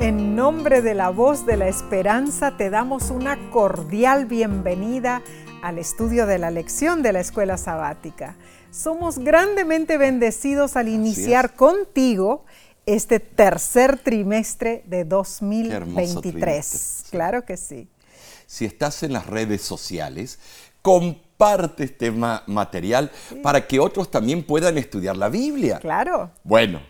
En nombre de la voz de la esperanza te damos una cordial bienvenida al estudio de la lección de la escuela sabática. Somos grandemente bendecidos al iniciar contigo este tercer trimestre de 2023. Claro que sí. Si estás en las redes sociales, comparte este material para que otros también puedan estudiar la Biblia. Claro. Bueno,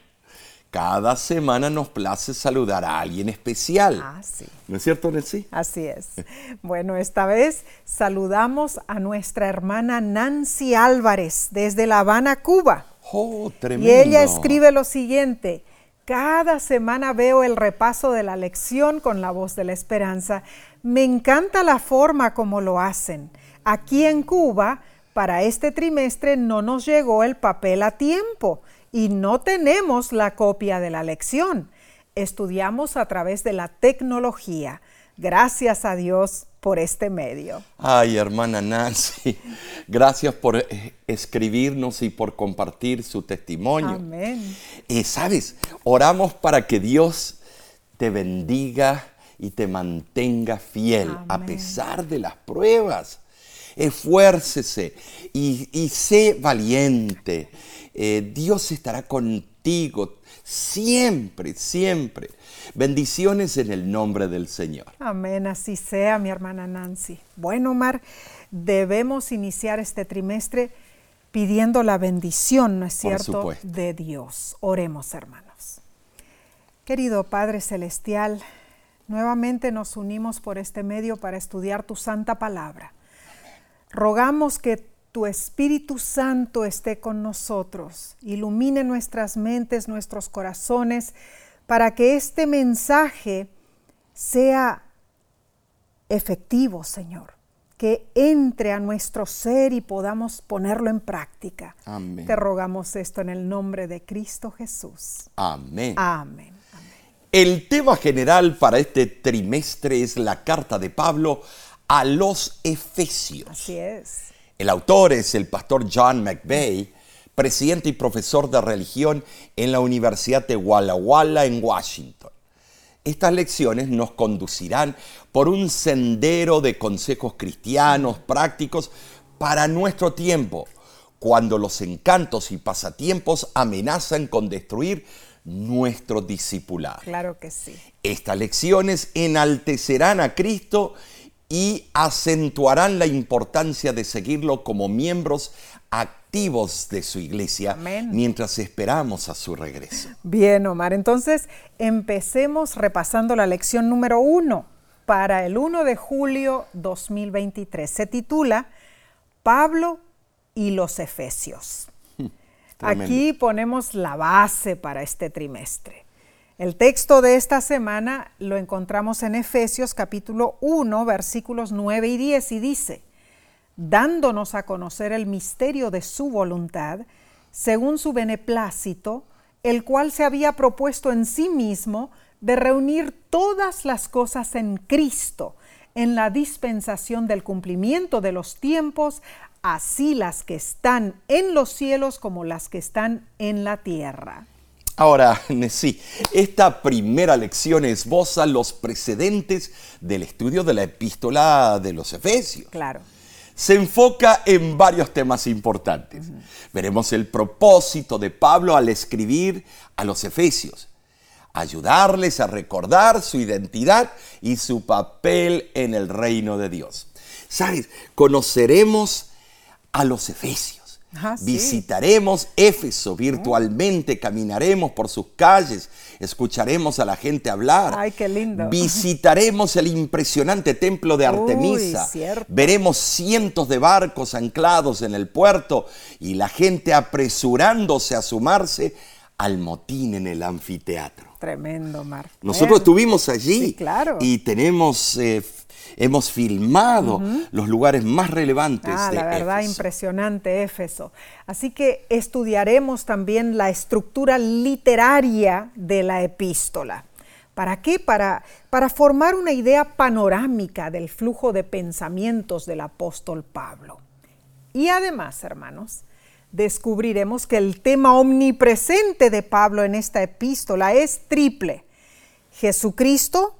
cada semana nos place saludar a alguien especial. Ah, sí. ¿No es cierto, Nancy? Así es. Bueno, esta vez saludamos a nuestra hermana Nancy Álvarez desde La Habana, Cuba. Oh, tremendo. Y ella escribe lo siguiente. Cada semana veo el repaso de la lección con la voz de la esperanza. Me encanta la forma como lo hacen. Aquí en Cuba, para este trimestre no nos llegó el papel a tiempo y no tenemos la copia de la lección. Estudiamos a través de la tecnología. Gracias a Dios por este medio. Ay, hermana Nancy, gracias por eh, escribirnos y por compartir su testimonio. Amén. Y sabes, oramos para que Dios te bendiga y te mantenga fiel a pesar de las pruebas. Esfuércese y, y sé valiente. Eh, Dios estará contigo siempre, siempre. Bendiciones en el nombre del Señor. Amén, así sea, mi hermana Nancy. Bueno, Omar, debemos iniciar este trimestre pidiendo la bendición, ¿no es cierto?, de Dios. Oremos, hermanos. Querido Padre Celestial, nuevamente nos unimos por este medio para estudiar tu santa palabra. Rogamos que tu Espíritu Santo esté con nosotros, ilumine nuestras mentes, nuestros corazones, para que este mensaje sea efectivo, Señor, que entre a nuestro ser y podamos ponerlo en práctica. Amén. Te rogamos esto en el nombre de Cristo Jesús. Amén. Amén. El tema general para este trimestre es la carta de Pablo a los Efesios. Así es. El autor es el pastor John McVeigh, presidente y profesor de religión en la Universidad de Walla Walla en Washington. Estas lecciones nos conducirán por un sendero de consejos cristianos prácticos para nuestro tiempo, cuando los encantos y pasatiempos amenazan con destruir nuestro discipulado. Claro que sí. Estas lecciones enaltecerán a Cristo y acentuarán la importancia de seguirlo como miembros activos de su iglesia Amén. mientras esperamos a su regreso. Bien, Omar. Entonces, empecemos repasando la lección número uno para el 1 de julio 2023. Se titula Pablo y los Efesios. Tremendo. Aquí ponemos la base para este trimestre. El texto de esta semana lo encontramos en Efesios capítulo 1, versículos 9 y 10 y dice, dándonos a conocer el misterio de su voluntad, según su beneplácito, el cual se había propuesto en sí mismo de reunir todas las cosas en Cristo, en la dispensación del cumplimiento de los tiempos, así las que están en los cielos como las que están en la tierra. Ahora, sí, esta primera lección esboza los precedentes del estudio de la epístola de los Efesios. Claro. se enfoca en varios temas importantes. Veremos el propósito de Pablo al escribir a los Efesios, ayudarles a recordar su identidad y su papel en el reino de Dios. ¿Sabes? Conoceremos a los Efesios. Ah, sí. Visitaremos Éfeso virtualmente, caminaremos por sus calles, escucharemos a la gente hablar. Ay, qué lindo. Visitaremos el impresionante templo de Artemisa. Veremos cientos de barcos anclados en el puerto y la gente apresurándose a sumarse al motín en el anfiteatro. Tremendo, Mar. Nosotros estuvimos allí Sí, claro. y tenemos, eh, hemos filmado los lugares más relevantes Ah, de la verdad, Éfeso. impresionante Éfeso. Así que estudiaremos también la estructura literaria de la epístola. ¿Para qué? Para, para formar una idea panorámica del flujo de pensamientos del apóstol Pablo. Y además, hermanos, descubriremos que el tema omnipresente de Pablo en esta epístola es triple. Jesucristo,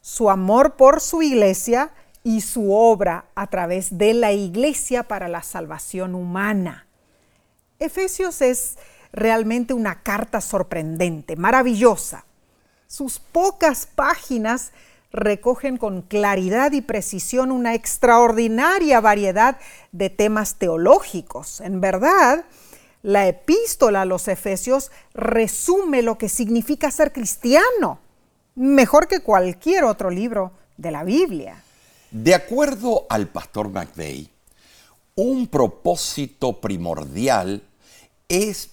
su amor por su iglesia y su obra a través de la iglesia para la salvación humana. Efesios es realmente una carta sorprendente, maravillosa. Sus pocas páginas recogen con claridad y precisión una extraordinaria variedad de temas teológicos. En verdad, la epístola a los Efesios resume lo que significa ser cristiano, mejor que cualquier otro libro de la Biblia. De acuerdo al pastor McVeigh, un propósito primordial es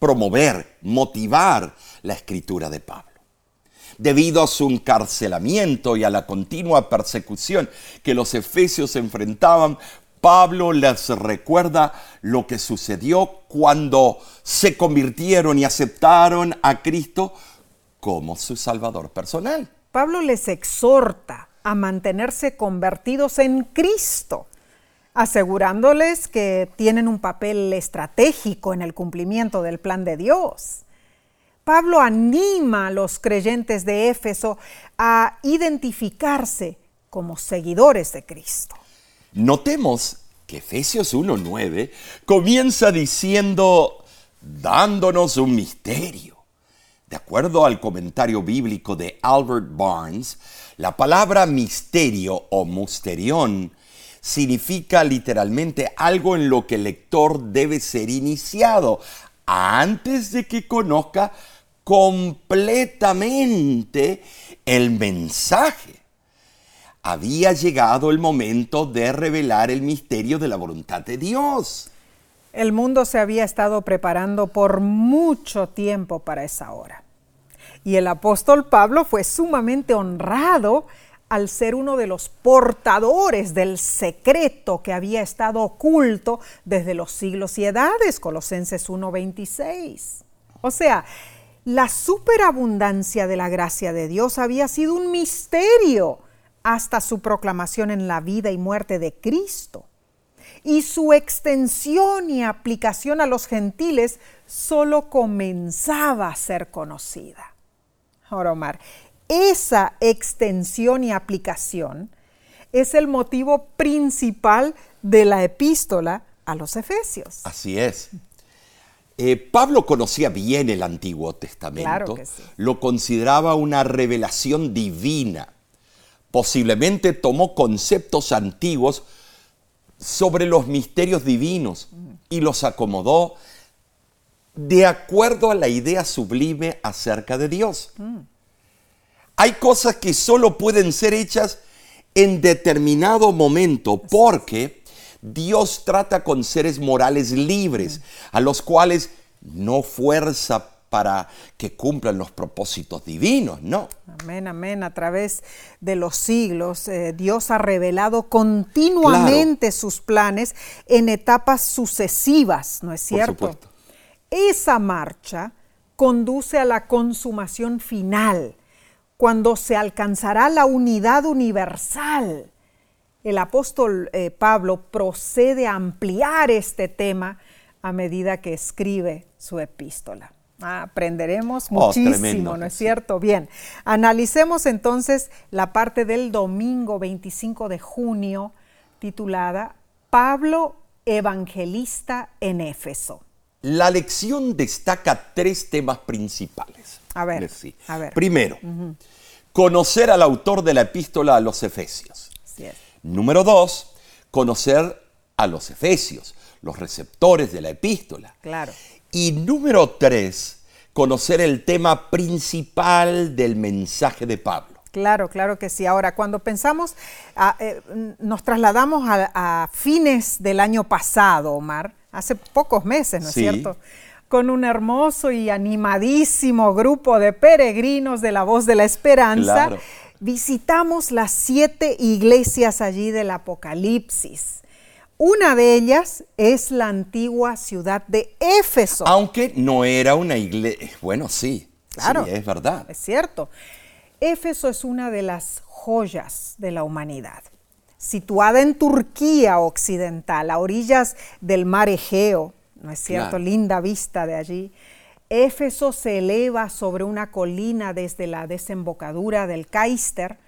promover, motivar la escritura de Pablo. Debido a su encarcelamiento y a la continua persecución que los efesios enfrentaban, Pablo les recuerda lo que sucedió cuando se convirtieron y aceptaron a Cristo como su Salvador personal. Pablo les exhorta a mantenerse convertidos en Cristo asegurándoles que tienen un papel estratégico en el cumplimiento del plan de Dios. Pablo anima a los creyentes de Éfeso a identificarse como seguidores de Cristo. Notemos que Efesios 1.9 comienza diciendo, dándonos un misterio. De acuerdo al comentario bíblico de Albert Barnes, la palabra misterio o musterión significa literalmente algo en lo que el lector debe ser iniciado antes de que conozca completamente el mensaje. Había llegado el momento de revelar el misterio de la voluntad de Dios. El mundo se había estado preparando por mucho tiempo para esa hora. Y el apóstol Pablo fue sumamente honrado al ser uno de los portadores del secreto que había estado oculto desde los siglos y edades, Colosenses 1:26. O sea, la superabundancia de la gracia de Dios había sido un misterio hasta su proclamación en la vida y muerte de Cristo. Y su extensión y aplicación a los gentiles solo comenzaba a ser conocida. Ahora, Omar, esa extensión y aplicación es el motivo principal de la epístola a los Efesios. Así es. Eh, Pablo conocía bien el Antiguo Testamento, lo consideraba una revelación divina. Posiblemente tomó conceptos antiguos sobre los misterios divinos y los acomodó de acuerdo a la idea sublime acerca de Dios. Mm. Hay cosas que solo pueden ser hechas en determinado momento porque Dios trata con seres morales libres, a los cuales no fuerza para que cumplan los propósitos divinos, no. Amén, amén. A través de los siglos, eh, Dios ha revelado continuamente sus planes en etapas sucesivas, ¿no es cierto? Esa marcha conduce a la consumación final cuando se alcanzará la unidad universal. El apóstol eh, Pablo procede a ampliar este tema a medida que escribe su epístola. Ah, aprenderemos oh, muchísimo, ¿no es cierto? Bien, analicemos entonces la parte del domingo 25 de junio titulada Pablo Evangelista en Éfeso. La lección destaca tres temas principales. A ver, Primero, conocer al autor de la epístola a los Efesios. Número dos, conocer a los Efesios, los receptores de la epístola. Claro. Y número tres, conocer el tema principal del mensaje de Pablo. Claro, claro que sí. Ahora, cuando pensamos, eh, nos trasladamos a, fines del año pasado, Omar, hace pocos meses, ¿no es cierto? con un hermoso y animadísimo grupo de peregrinos de la voz de la esperanza, visitamos las siete iglesias allí del Apocalipsis. Una de ellas es la antigua ciudad de Éfeso. Aunque no era una iglesia, bueno, sí, claro, sí, es verdad. Es cierto. Éfeso es una de las joyas de la humanidad. Situada en Turquía occidental, a orillas del mar Egeo, ¿no es cierto? Linda vista de allí. Éfeso se eleva sobre una colina desde la desembocadura del Caister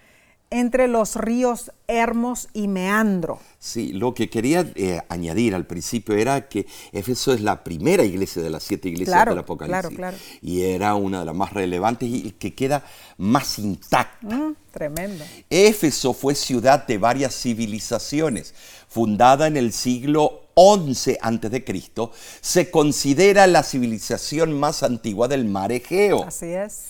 entre los ríos Hermos y Meandro. Sí, lo que quería eh, añadir al principio era que Éfeso es la primera iglesia de las siete iglesias del Apocalipsis. Claro, claro. Y era una de las más relevantes y que queda más intacta. Mm, tremendo. Éfeso fue ciudad de varias civilizaciones. Fundada en el siglo XI a.C., se considera la civilización más antigua del mar Egeo. Así es.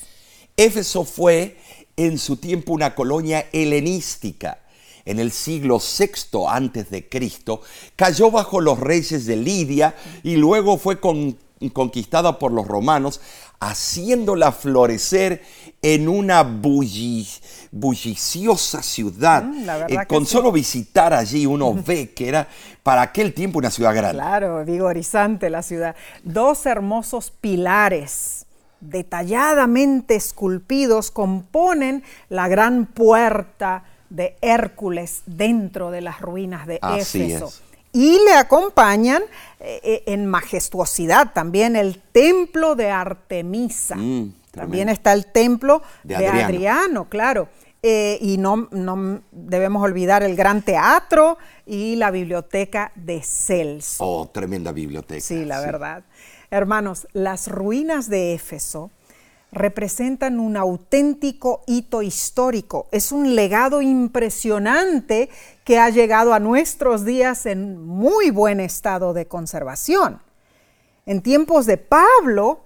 Éfeso fue en su tiempo una colonia helenística. En el siglo VI antes de Cristo cayó bajo los reyes de Lidia y luego fue conquistada por los romanos, haciéndola florecer en una bulliciosa ciudad. Mm, eh, con solo visitar allí uno ve que era para aquel tiempo una ciudad grande. Claro, vigorizante la ciudad. Dos hermosos pilares detalladamente esculpidos componen la gran puerta de Hércules dentro de las ruinas de Éfeso. Y le acompañan eh, eh, en majestuosidad también el templo de Artemisa. Mm, también está el templo de, Adriano. claro. Eh, y no, no, debemos olvidar el gran teatro y la biblioteca de Celso. Oh, tremenda biblioteca. Sí, la verdad. Hermanos, las ruinas de Éfeso representan un auténtico hito histórico. Es un legado impresionante que ha llegado a nuestros días en muy buen estado de conservación. En tiempos de Pablo,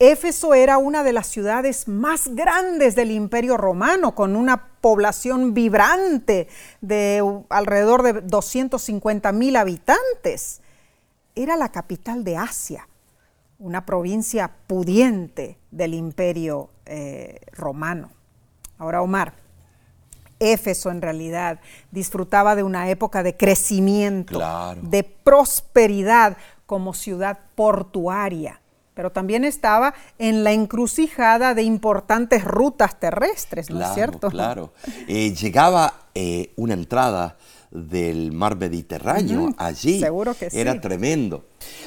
Éfeso era una de las ciudades más grandes del Imperio Romano, con una población vibrante de alrededor de 250 mil habitantes. Era la capital de Asia una provincia pudiente del imperio eh, romano. Ahora, Omar, Éfeso en realidad disfrutaba de una época de crecimiento, de prosperidad como ciudad portuaria, pero también estaba en la encrucijada de importantes rutas terrestres, ¿no es cierto? Claro, eh, llegaba eh, una entrada del mar Mediterráneo allí. Seguro que Era tremendo.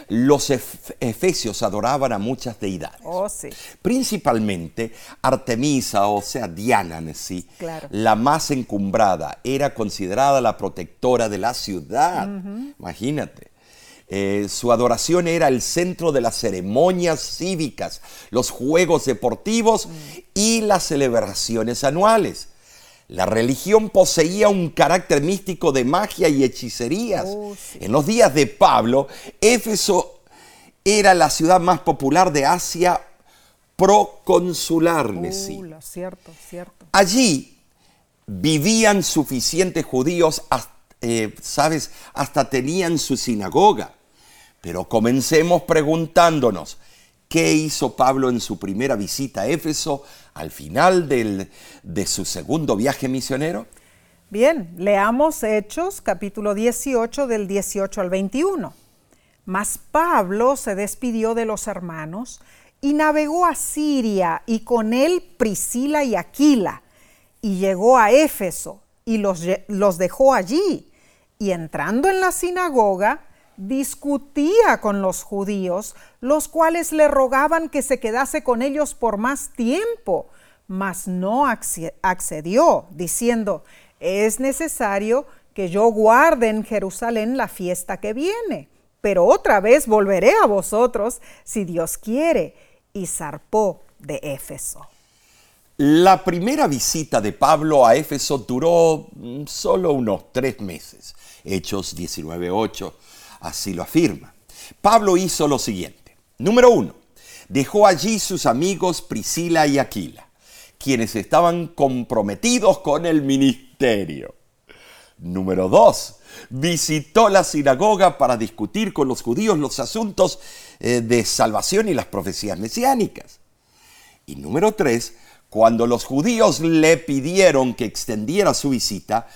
Los efesios adoraban a muchas deidades. Oh, sí. Principalmente Artemisa, o sea, Diana en sí, la más encumbrada, era considerada la protectora de la ciudad. Imagínate. Eh, su adoración era el centro de las ceremonias cívicas, los juegos deportivos mm. y las celebraciones anuales. La religión poseía un carácter místico de magia y hechicerías. Oh, en los días de Pablo, Éfeso era la ciudad más popular de Asia proconsular. Uh, cierto, cierto. Allí vivían suficientes judíos, eh, ¿sabes? Hasta tenían su sinagoga. Pero comencemos preguntándonos, ¿qué hizo Pablo en su primera visita a Éfeso al final de su segundo viaje misionero? Bien, leamos Hechos capítulo 18 del 18 al 21. Mas Pablo se despidió de los hermanos y navegó a Siria y con él Priscila y Aquila y llegó a Éfeso y los, los dejó allí y entrando en la sinagoga discutía con los judíos, los cuales le rogaban que se quedase con ellos por más tiempo, mas no accedió, diciendo, es necesario que yo guarde en Jerusalén la fiesta que viene, pero otra vez volveré a vosotros si Dios quiere, y zarpó de Éfeso. La primera visita de Pablo a Éfeso duró mm, solo unos tres meses, Hechos 19.8 así lo afirma. Pablo hizo lo siguiente. Número uno, dejó allí sus amigos Priscila y Aquila, quienes estaban comprometidos con el ministerio. Número dos, visitó la sinagoga para discutir con los judíos los asuntos eh, de salvación y las profecías mesiánicas. Y número tres, cuando los judíos le pidieron que extendiera su visita,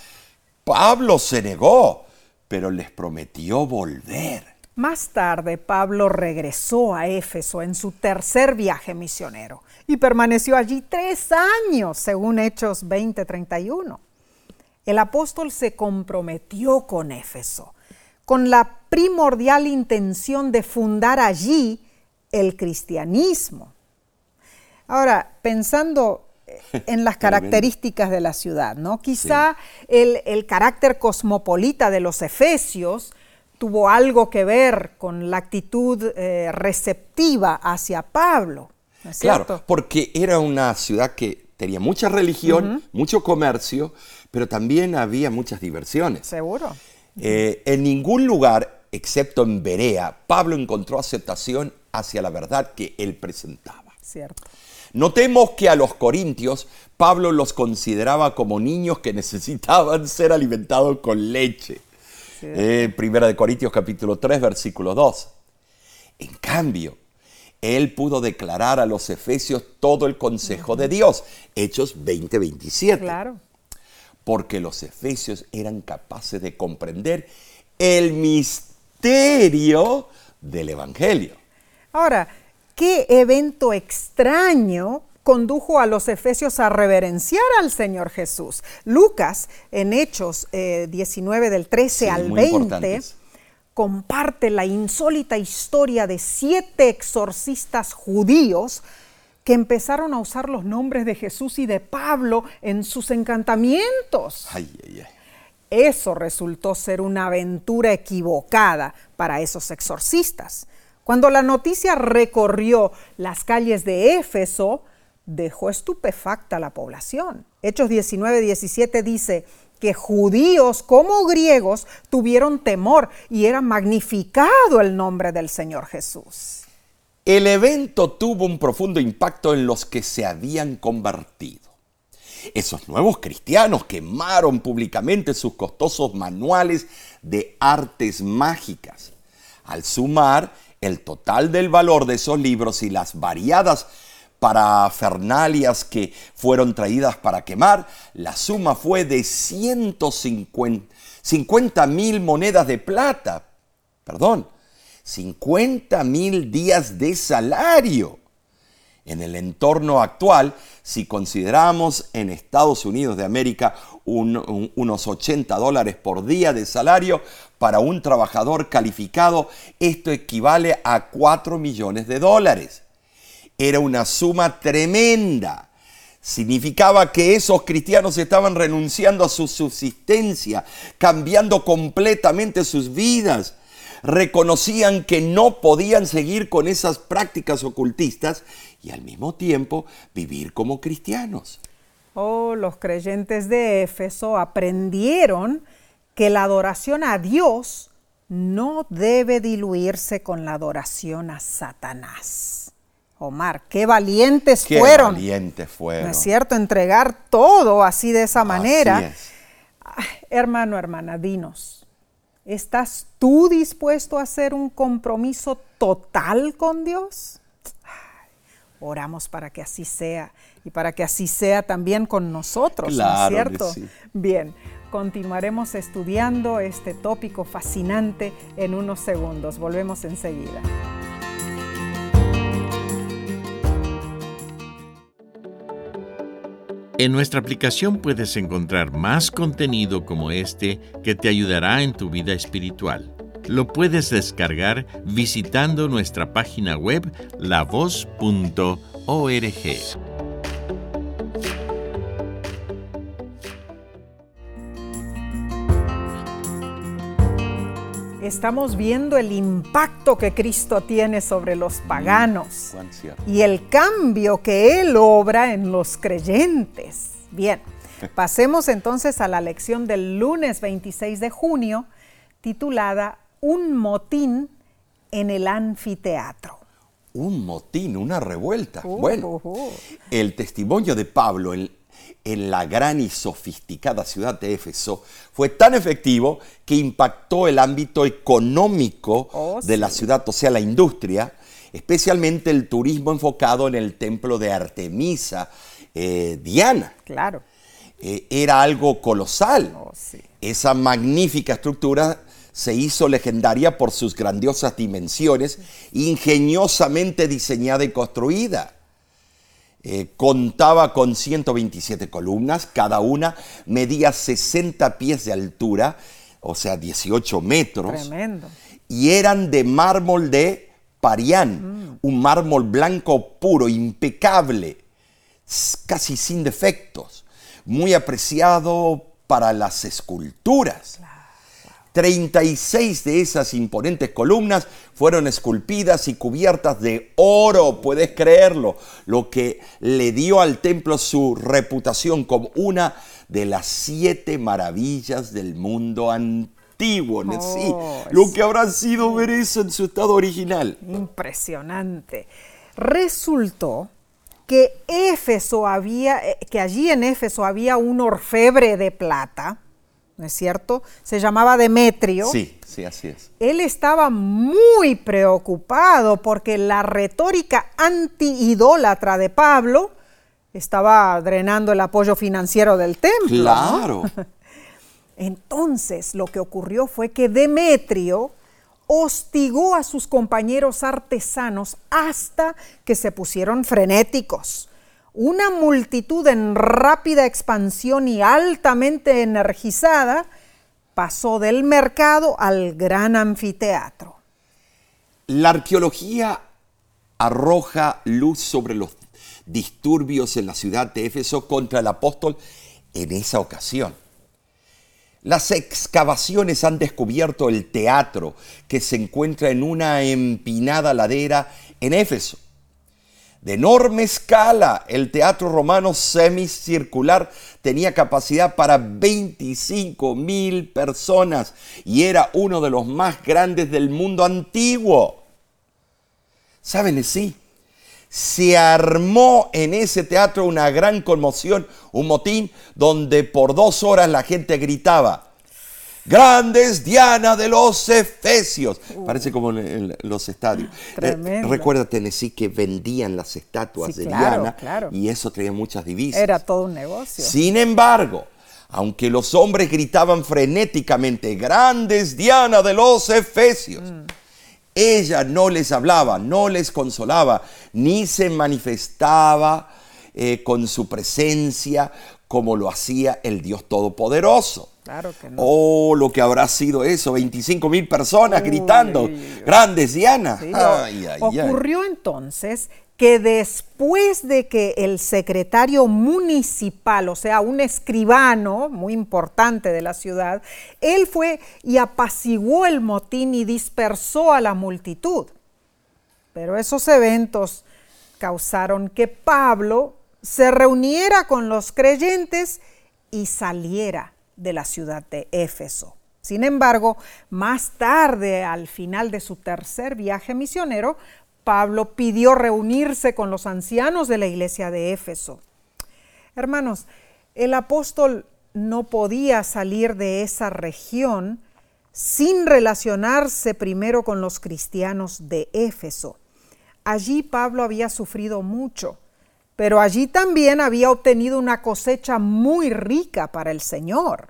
Pablo se negó pero les prometió volver. Más tarde, Pablo regresó a Éfeso en su tercer viaje misionero y permaneció allí tres años, según Hechos 20:31. El apóstol se comprometió con Éfeso, con la primordial intención de fundar allí el cristianismo. Ahora, pensando en las características de la ciudad, ¿no? Quizá el, carácter cosmopolita de los efesios tuvo algo que ver con la actitud eh, receptiva hacia Pablo. claro, porque era una ciudad que tenía mucha religión, mucho comercio, pero también había muchas diversiones. Seguro. Eh, en ningún lugar, excepto en Berea, Pablo encontró aceptación hacia la verdad que él presentaba. Cierto. Notemos que a los corintios Pablo los consideraba como niños que necesitaban ser alimentados con leche. Eh, primera de Corintios capítulo 3 versículo 2. En cambio, él pudo declarar a los efesios todo el consejo de Dios. Hechos 20-27. Claro. Porque los efesios eran capaces de comprender el misterio del Evangelio. Ahora, ¿qué evento extraño condujo a los efesios a reverenciar al Señor Jesús? Lucas, en Hechos 19 eh, del 13 al 20, comparte la insólita historia de siete exorcistas judíos que empezaron a usar los nombres de Jesús y de Pablo en sus encantamientos. Eso resultó ser una aventura equivocada para esos exorcistas. Cuando la noticia recorrió las calles de Éfeso, dejó estupefacta a la población. Hechos 19, 17 dice que judíos como griegos tuvieron temor y era magnificado el nombre del Señor Jesús. El evento tuvo un profundo impacto en los que se habían convertido. Esos nuevos cristianos quemaron públicamente sus costosos manuales de artes mágicas. Al sumar el total del valor de esos libros y las variadas parafernalias que fueron traídas para quemar, la suma fue de 150 mil monedas de plata. Perdón, 50 mil días de salario. En el entorno actual, si consideramos en Estados Unidos de América unos 80 dólares por día de salario para un trabajador calificado, esto equivale a 4 millones de dólares. Era una suma tremenda. Significaba que esos cristianos estaban renunciando a su subsistencia, cambiando completamente sus vidas reconocían que no podían seguir con esas prácticas ocultistas y al mismo tiempo vivir como cristianos. Oh, los creyentes de Éfeso aprendieron que la adoración a Dios no debe diluirse con la adoración a Satanás. Omar, qué valientes qué fueron. Valientes fueron. ¿No es cierto? Entregar todo así de esa manera. hermano, hermana, dinos, ¿Estás tú dispuesto a hacer un compromiso total con Dios? Oramos para que así sea y para que así sea también con nosotros, ¿no es cierto? Bien, continuaremos estudiando este tópico fascinante en unos segundos. Volvemos enseguida. En nuestra aplicación puedes encontrar más contenido como este que te ayudará en tu vida espiritual. Lo puedes descargar visitando nuestra página web lavoz.org. estamos viendo el impacto que Cristo tiene sobre los paganos y el cambio que Él obra en los creyentes. Bien, pasemos entonces a la lección del lunes 26 de junio titulada Un motín en el anfiteatro. Un motín, una revuelta. Uh, bueno, uh, uh. el testimonio de Pablo en, en la gran y sofisticada ciudad de Éfeso fue tan efectivo que impactó el ámbito económico oh, de la ciudad, o sea, la industria, especialmente el turismo enfocado en el templo de Artemisa, eh, Diana. Claro. Eh, era algo colosal. Oh, Esa magnífica estructura se hizo legendaria por sus grandiosas dimensiones, ingeniosamente diseñada y construida. Eh, contaba con 127 columnas, cada una medía 60 pies de altura, o sea, 18 metros. Tremendo. Y eran de mármol de Parián, un mármol blanco puro, impecable, casi sin defectos, muy apreciado para las esculturas. 36 de esas imponentes columnas fueron esculpidas y cubiertas de oro, puedes creerlo, lo que le dio al templo su reputación como una de las siete maravillas del mundo antiguo. sí, oh, lo que habrá sido ver eso en su estado original. Impresionante. Resultó que Éfeso había, eh, que allí en Éfeso había un orfebre de plata ¿no es cierto? Se llamaba Demetrio. Sí, sí, así es. Él estaba muy preocupado porque la retórica anti-idólatra de Pablo estaba drenando el apoyo financiero del templo. Claro. Entonces, lo que ocurrió fue que Demetrio hostigó a sus compañeros artesanos hasta que se pusieron frenéticos una multitud en rápida expansión y altamente energizada pasó del mercado al gran anfiteatro. La arqueología arroja luz sobre los disturbios en la ciudad de Éfeso contra el apóstol en esa ocasión. Las excavaciones han descubierto el teatro que se encuentra en una empinada ladera en Éfeso de enorme escala. El teatro romano semicircular tenía capacidad para 25 mil personas y era uno de los más grandes del mundo antiguo. ¿Saben? Sí, se armó en ese teatro una gran conmoción, un motín donde por dos horas la gente gritaba, Grandes Diana de los Efesios. Uh. Parece como en, los estadios. Eh, recuerda, Tennessee, que vendían las estatuas de Diana y eso traía muchas divisas. Era todo un negocio. Sin embargo, aunque los hombres gritaban frenéticamente, Grandes Diana de los Efesios, mm. ella no les hablaba, no les consolaba, ni se manifestaba eh, con su presencia como lo hacía el Dios Todopoderoso. Claro que no. Oh, lo que habrá sido eso, 25 mil personas gritando, grandes Diana. Ocurrió entonces que después de que el secretario municipal, o sea, un escribano muy importante de la ciudad, él fue y apaciguó el motín y dispersó a la multitud. Pero esos eventos causaron que Pablo se reuniera con los creyentes y saliera de la ciudad de Éfeso. Sin embargo, más tarde, al final de su tercer viaje misionero, Pablo pidió reunirse con los ancianos de la iglesia de Éfeso. Hermanos, el apóstol no podía salir de esa región sin relacionarse primero con los cristianos de Éfeso. Allí Pablo había sufrido mucho pero allí también había obtenido una cosecha muy rica para el Señor.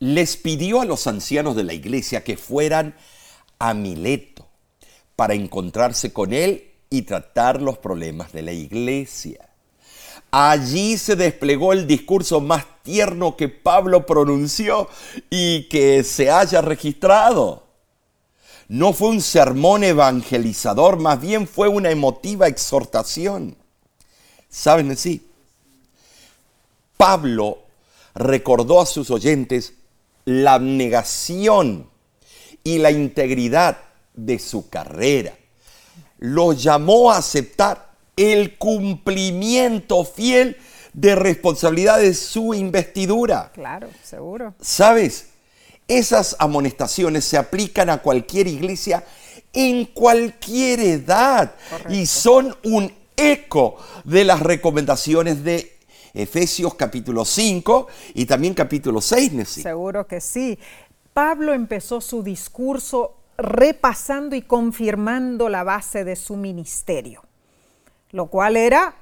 Les pidió a los ancianos de la iglesia que fueran a Mileto para encontrarse con él y tratar los problemas de la iglesia. Allí se desplegó el discurso más tierno que Pablo pronunció y que se haya registrado. No fue un sermón evangelizador, más bien fue una emotiva exhortación. ¿Saben así? Pablo recordó a sus oyentes la abnegación y la integridad de su carrera. Lo llamó a aceptar el cumplimiento fiel de responsabilidades de su investidura. Claro, seguro. ¿Sabes? Esas amonestaciones se aplican a cualquier iglesia en cualquier edad y son un eco de las recomendaciones de Efesios capítulo 5 y también capítulo 6, Seguro que sí. Pablo empezó su discurso repasando y confirmando la base de su ministerio, lo cual era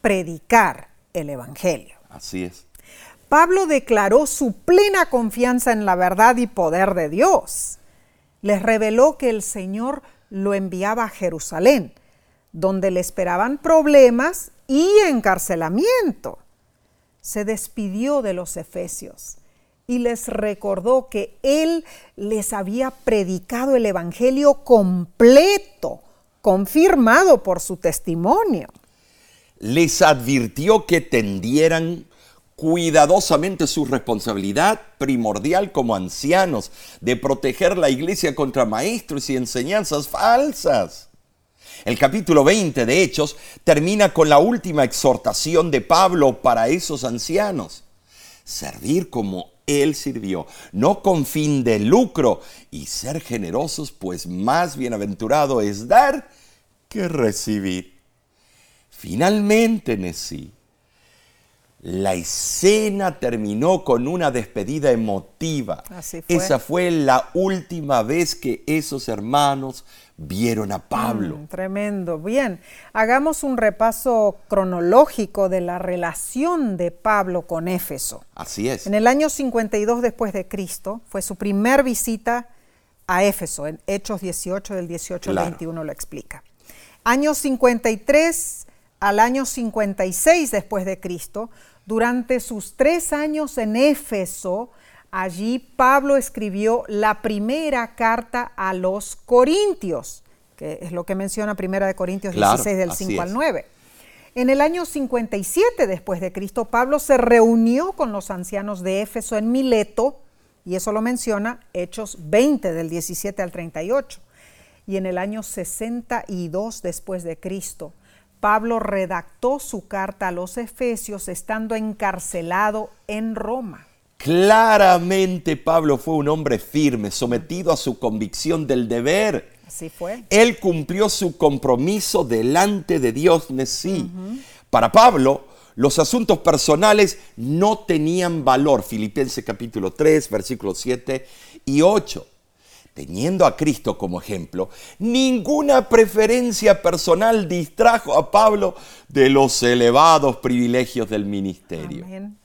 predicar el Evangelio. Así es. Pablo declaró su plena confianza en la verdad y poder de Dios. Les reveló que el Señor lo enviaba a Jerusalén donde le esperaban problemas y encarcelamiento. Se despidió de los efesios y les recordó que él les había predicado el Evangelio completo, confirmado por su testimonio. Les advirtió que tendieran cuidadosamente su responsabilidad primordial como ancianos de proteger la iglesia contra maestros y enseñanzas falsas. El capítulo 20 de Hechos termina con la última exhortación de Pablo para esos ancianos. Servir como Él sirvió, no con fin de lucro, y ser generosos, pues más bienaventurado es dar que recibir. Finalmente, Nesí, la escena terminó con una despedida emotiva. Así fue. Esa fue la última vez que esos hermanos vieron a Pablo. Mm, tremendo. Bien, hagamos un repaso cronológico de la relación de Pablo con Éfeso. Así es. En el año 52 después de Cristo fue su primer visita a Éfeso, en Hechos 18 del 18 al Claro. 21 lo explica. Año 53 al año 56 después de Cristo, durante sus tres años en Éfeso, allí Pablo escribió la primera carta a los Corintios, que es lo que menciona Primera de Corintios Claro, 16 del así 5 al es. 9. En el año 57 después de Cristo, Pablo se reunió con los ancianos de Éfeso en Mileto, y eso lo menciona Hechos 20 del 17 al 38. Y en el año 62 después de Cristo, Pablo redactó su carta a los Efesios estando encarcelado en Roma. Claramente Pablo fue un hombre firme, sometido a su convicción del deber. Así fue. Él cumplió su compromiso delante de Dios Nesí. Para Pablo, los asuntos personales no tenían valor. Filipenses capítulo 3, versículos 7 y 8. Teniendo a Cristo como ejemplo, ninguna preferencia personal distrajo a Pablo de los elevados privilegios del ministerio. Amén.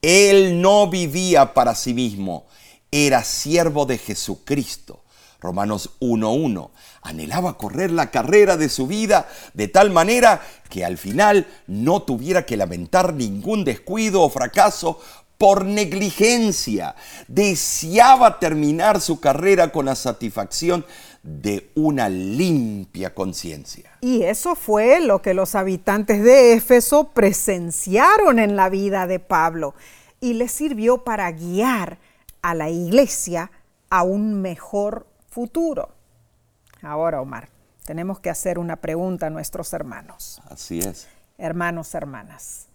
Él no vivía para sí mismo, era siervo de Jesucristo. Romanos 1.1. Anhelaba correr la carrera de su vida de tal manera que al final no tuviera que lamentar ningún descuido o fracaso por negligencia. Deseaba terminar su carrera con la satisfacción de una limpia conciencia. Y eso fue lo que los habitantes de Éfeso presenciaron en la vida de Pablo y les sirvió para guiar a la iglesia a un mejor futuro. Ahora, Omar, tenemos que hacer una pregunta a nuestros hermanos. Así es. Hermanos, hermanas,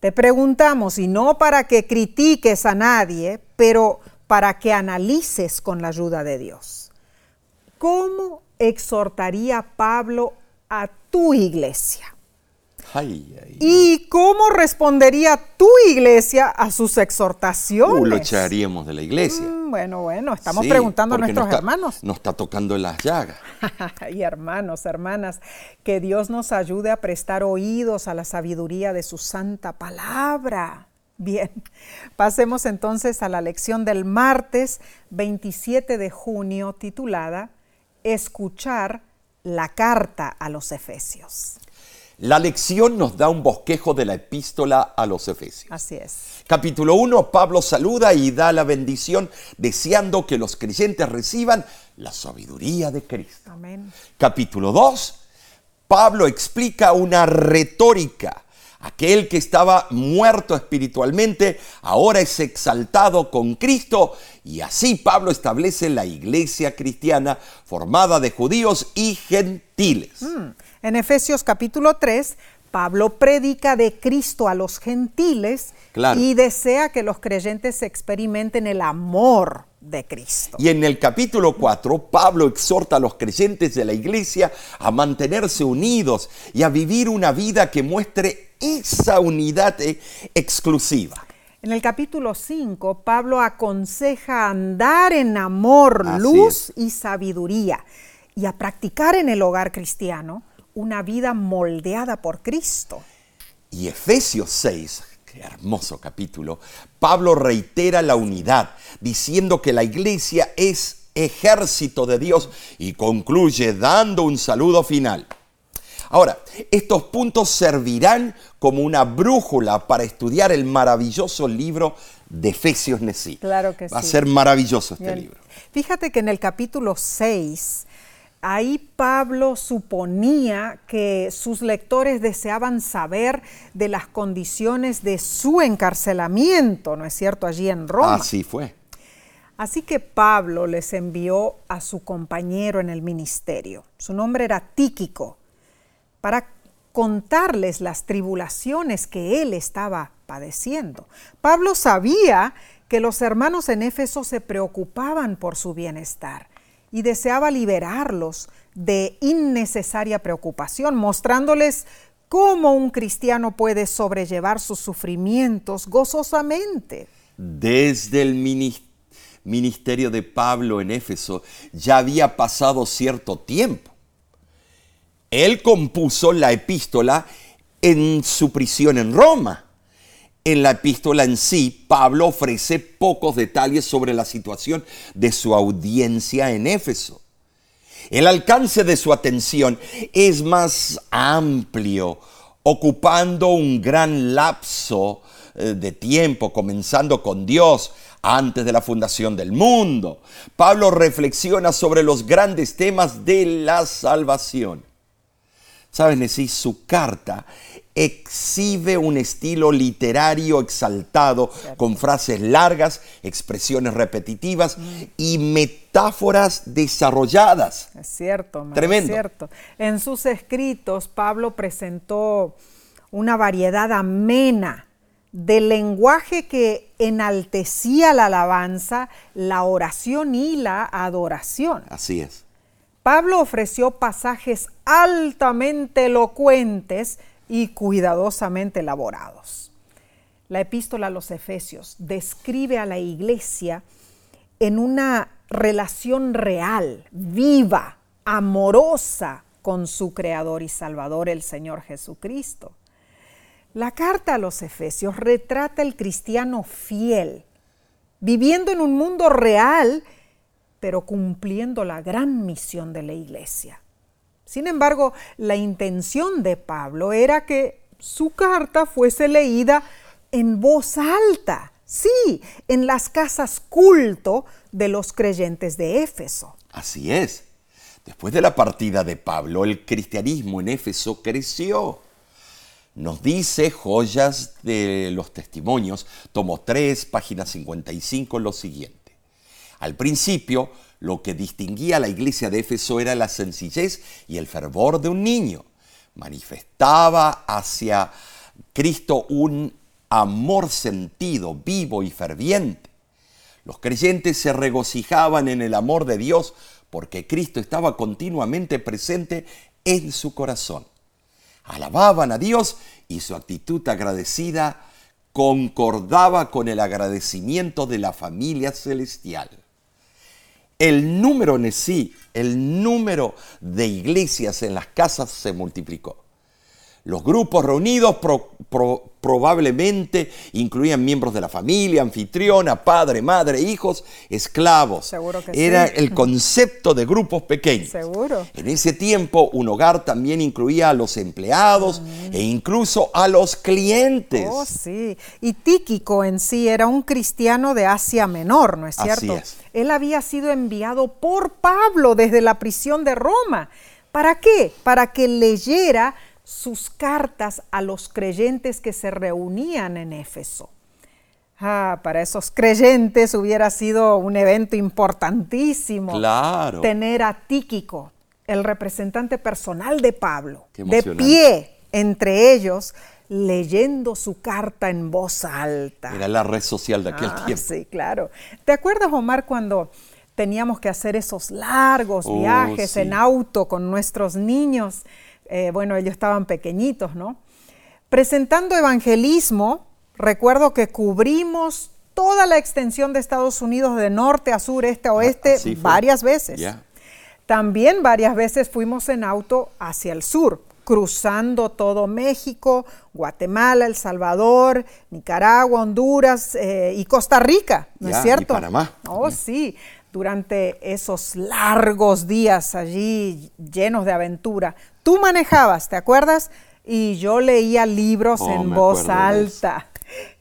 te preguntamos, y no para que critiques a nadie, pero para que analices con la ayuda de Dios. ¿Cómo exhortaría Pablo a tu iglesia? Ay, ay. ¿Y cómo respondería tu iglesia a sus exhortaciones? Uh, lo echaríamos de la iglesia. Mm, Bueno, bueno, estamos Sí, preguntando a nuestros nos está- hermanos. Nos está tocando en las llagas. y hermanos, hermanas, que Dios nos ayude a prestar oídos a la sabiduría de su santa palabra. Bien, pasemos entonces a la lección del martes 27 de junio titulada Escuchar la carta a los Efesios. La lección nos da un bosquejo de la epístola a los Efesios. Así es. Capítulo 1, Pablo saluda y da la bendición deseando que los creyentes reciban la sabiduría de Cristo. Amén. Capítulo 2, Pablo explica una retórica. Aquel que estaba muerto espiritualmente ahora es exaltado con Cristo y así Pablo establece la iglesia cristiana formada de judíos y gentiles. Mm. En Efesios capítulo 3, Pablo predica de Cristo a los gentiles Claro. y desea que los creyentes experimenten el amor de Cristo. Y en el capítulo 4, Pablo exhorta a los creyentes de la iglesia a mantenerse unidos y a vivir una vida que muestre esa unidad eh, exclusiva. En el capítulo 5, Pablo aconseja andar en amor, Así luz y sabiduría y a practicar en el hogar cristiano una vida moldeada por Cristo. Y Efesios 6, qué hermoso capítulo, Pablo reitera la unidad, diciendo que la iglesia es ejército de Dios y concluye dando un saludo final. Ahora, estos puntos servirán como una brújula para estudiar el maravilloso libro de Efesios Nesí. Claro que Va a sí. ser maravilloso este Bien. libro. Fíjate que en el capítulo 6 Ahí Pablo suponía que sus lectores deseaban saber de las condiciones de su encarcelamiento, ¿no es cierto?, allí en Roma. Así fue. Así que Pablo les envió a su compañero en el ministerio, su nombre era Tíquico, para contarles las tribulaciones que él estaba padeciendo. Pablo sabía que los hermanos en Éfeso se preocupaban por su bienestar y deseaba liberarlos de innecesaria preocupación, mostrándoles cómo un cristiano puede sobrellevar sus sufrimientos gozosamente. Desde el ministerio de Pablo en Éfeso ya había pasado cierto tiempo. Él compuso la epístola en su prisión en Roma. En la epístola en sí, Pablo ofrece pocos detalles sobre la situación de su audiencia en Éfeso. El alcance de su atención es más amplio, ocupando un gran lapso eh, de tiempo, comenzando con Dios, antes de la fundación del mundo. Pablo reflexiona sobre los grandes temas de la salvación. ¿Saben? decir, su carta exhibe un estilo literario exaltado con frases largas, expresiones repetitivas y metáforas desarrolladas. Es cierto, Tremendo. es cierto. En sus escritos, Pablo presentó una variedad amena del lenguaje que enaltecía la alabanza, la oración y la adoración. Así es. Pablo ofreció pasajes altamente elocuentes y cuidadosamente elaborados. La epístola a los Efesios describe a la iglesia en una relación real, viva, amorosa con su Creador y Salvador, el Señor Jesucristo. La carta a los Efesios retrata el cristiano fiel, viviendo en un mundo real, pero cumpliendo la gran misión de la iglesia. Sin embargo, la intención de Pablo era que su carta fuese leída en voz alta, sí, en las casas culto de los creyentes de Éfeso. Así es. Después de la partida de Pablo, el cristianismo en Éfeso creció nos dice Joyas de los Testimonios, tomo 3, página 55, lo siguiente. Al principio, lo que distinguía a la iglesia de Éfeso era la sencillez y el fervor de un niño. Manifestaba hacia Cristo un amor sentido, vivo y ferviente. Los creyentes se regocijaban en el amor de Dios porque Cristo estaba continuamente presente en su corazón alababan a Dios y su actitud agradecida concordaba con el agradecimiento de la familia celestial. El número en sí, el número de iglesias en las casas se multiplicó. Los grupos reunidos probablemente incluían miembros de la familia, anfitriona, padre, madre, hijos, esclavos. Seguro que Era sí. el concepto de grupos pequeños. Seguro. En ese tiempo, un hogar también incluía a los empleados e incluso a los clientes. Oh, sí. Y Tíquico en sí era un cristiano de Asia Menor, ¿no es Así cierto? es. Él había sido enviado por Pablo desde la prisión de Roma. ¿Para qué? Para que leyera sus cartas a los creyentes que se reunían en Éfeso. Ah, para esos creyentes hubiera sido un evento importantísimo Claro. tener a Tíquico, el representante personal de Pablo, de pie entre ellos, leyendo su carta en voz alta. Era la red social de aquel Ah, tiempo. Sí, claro. ¿Te acuerdas, Omar, cuando teníamos que hacer esos largos Oh, viajes sí. en auto con nuestros niños? Eh, bueno, ellos estaban pequeñitos, ¿no? Presentando evangelismo, recuerdo que cubrimos toda la extensión de Estados Unidos de norte a sur, este a oeste, Ah, fue. varias veces. También varias veces fuimos en auto hacia el sur, cruzando todo México, Guatemala, El Salvador, Nicaragua, Honduras eh, y Costa Rica, ¿no Ya, es y cierto? Panamá Oh, sí, durante esos largos días allí llenos de aventura. Tú manejabas, ¿te acuerdas? Y yo leía libros Oh, en voz alta.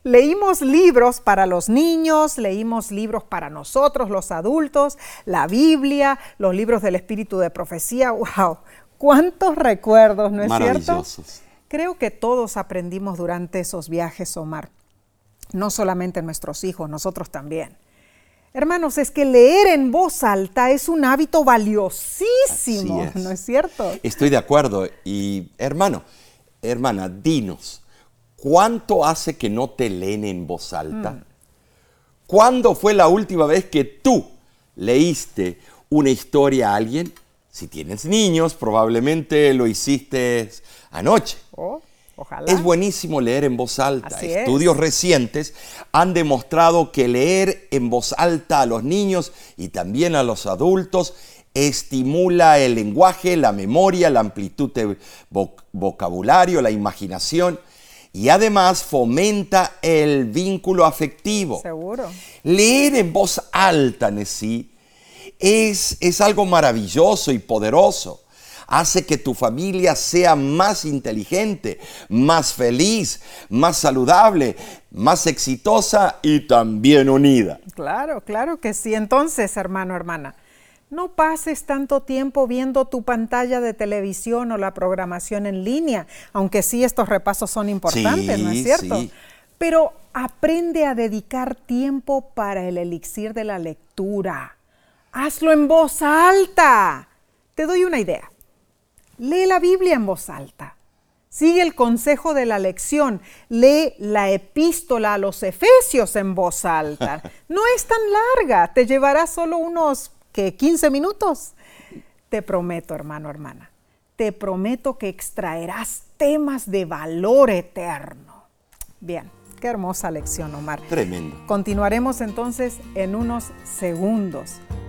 Leímos libros para los niños, leímos libros para nosotros, los adultos, la Biblia, los libros del Espíritu de Profecía. ¡Wow! ¿Cuántos recuerdos, no es cierto? Creo que todos aprendimos durante esos viajes, Omar. No solamente nuestros hijos, nosotros también. Hermanos, es que leer en voz alta es un hábito valiosísimo, ¿no es cierto? Estoy de acuerdo. Y hermano, hermana, dinos, ¿cuánto hace que no te leen en voz alta? Mm. ¿Cuándo fue la última vez que tú leíste una historia a alguien? Si tienes niños, probablemente lo hiciste anoche. Oh, ojalá. Es buenísimo leer en voz alta. Estudios recientes han demostrado que leer en voz alta a los niños y también a los adultos estimula el lenguaje, la memoria, la amplitud de vocabulario, la imaginación y además fomenta el vínculo afectivo. Seguro. Leer en voz alta, Nessie, es, es algo maravilloso y poderoso. Hace que tu familia sea más inteligente, más feliz, más saludable, más exitosa y también unida. Claro, claro que sí. Entonces, hermano, hermana, no pases tanto tiempo viendo tu pantalla de televisión o la programación en línea, aunque sí estos repasos son importantes, ¿no es cierto? Pero aprende a dedicar tiempo para el elixir de la lectura Hazlo en voz alta. Te doy una idea. Lee la Biblia en voz alta. Sigue el consejo de la lección. Lee la epístola a los Efesios en voz alta. No es tan larga. Te llevará solo unos ¿qué, 15 minutos. Te prometo, hermano, hermana. Te prometo que extraerás temas de valor eterno. Bien, qué hermosa lección, Omar. Tremendo. Continuaremos entonces en unos segundos.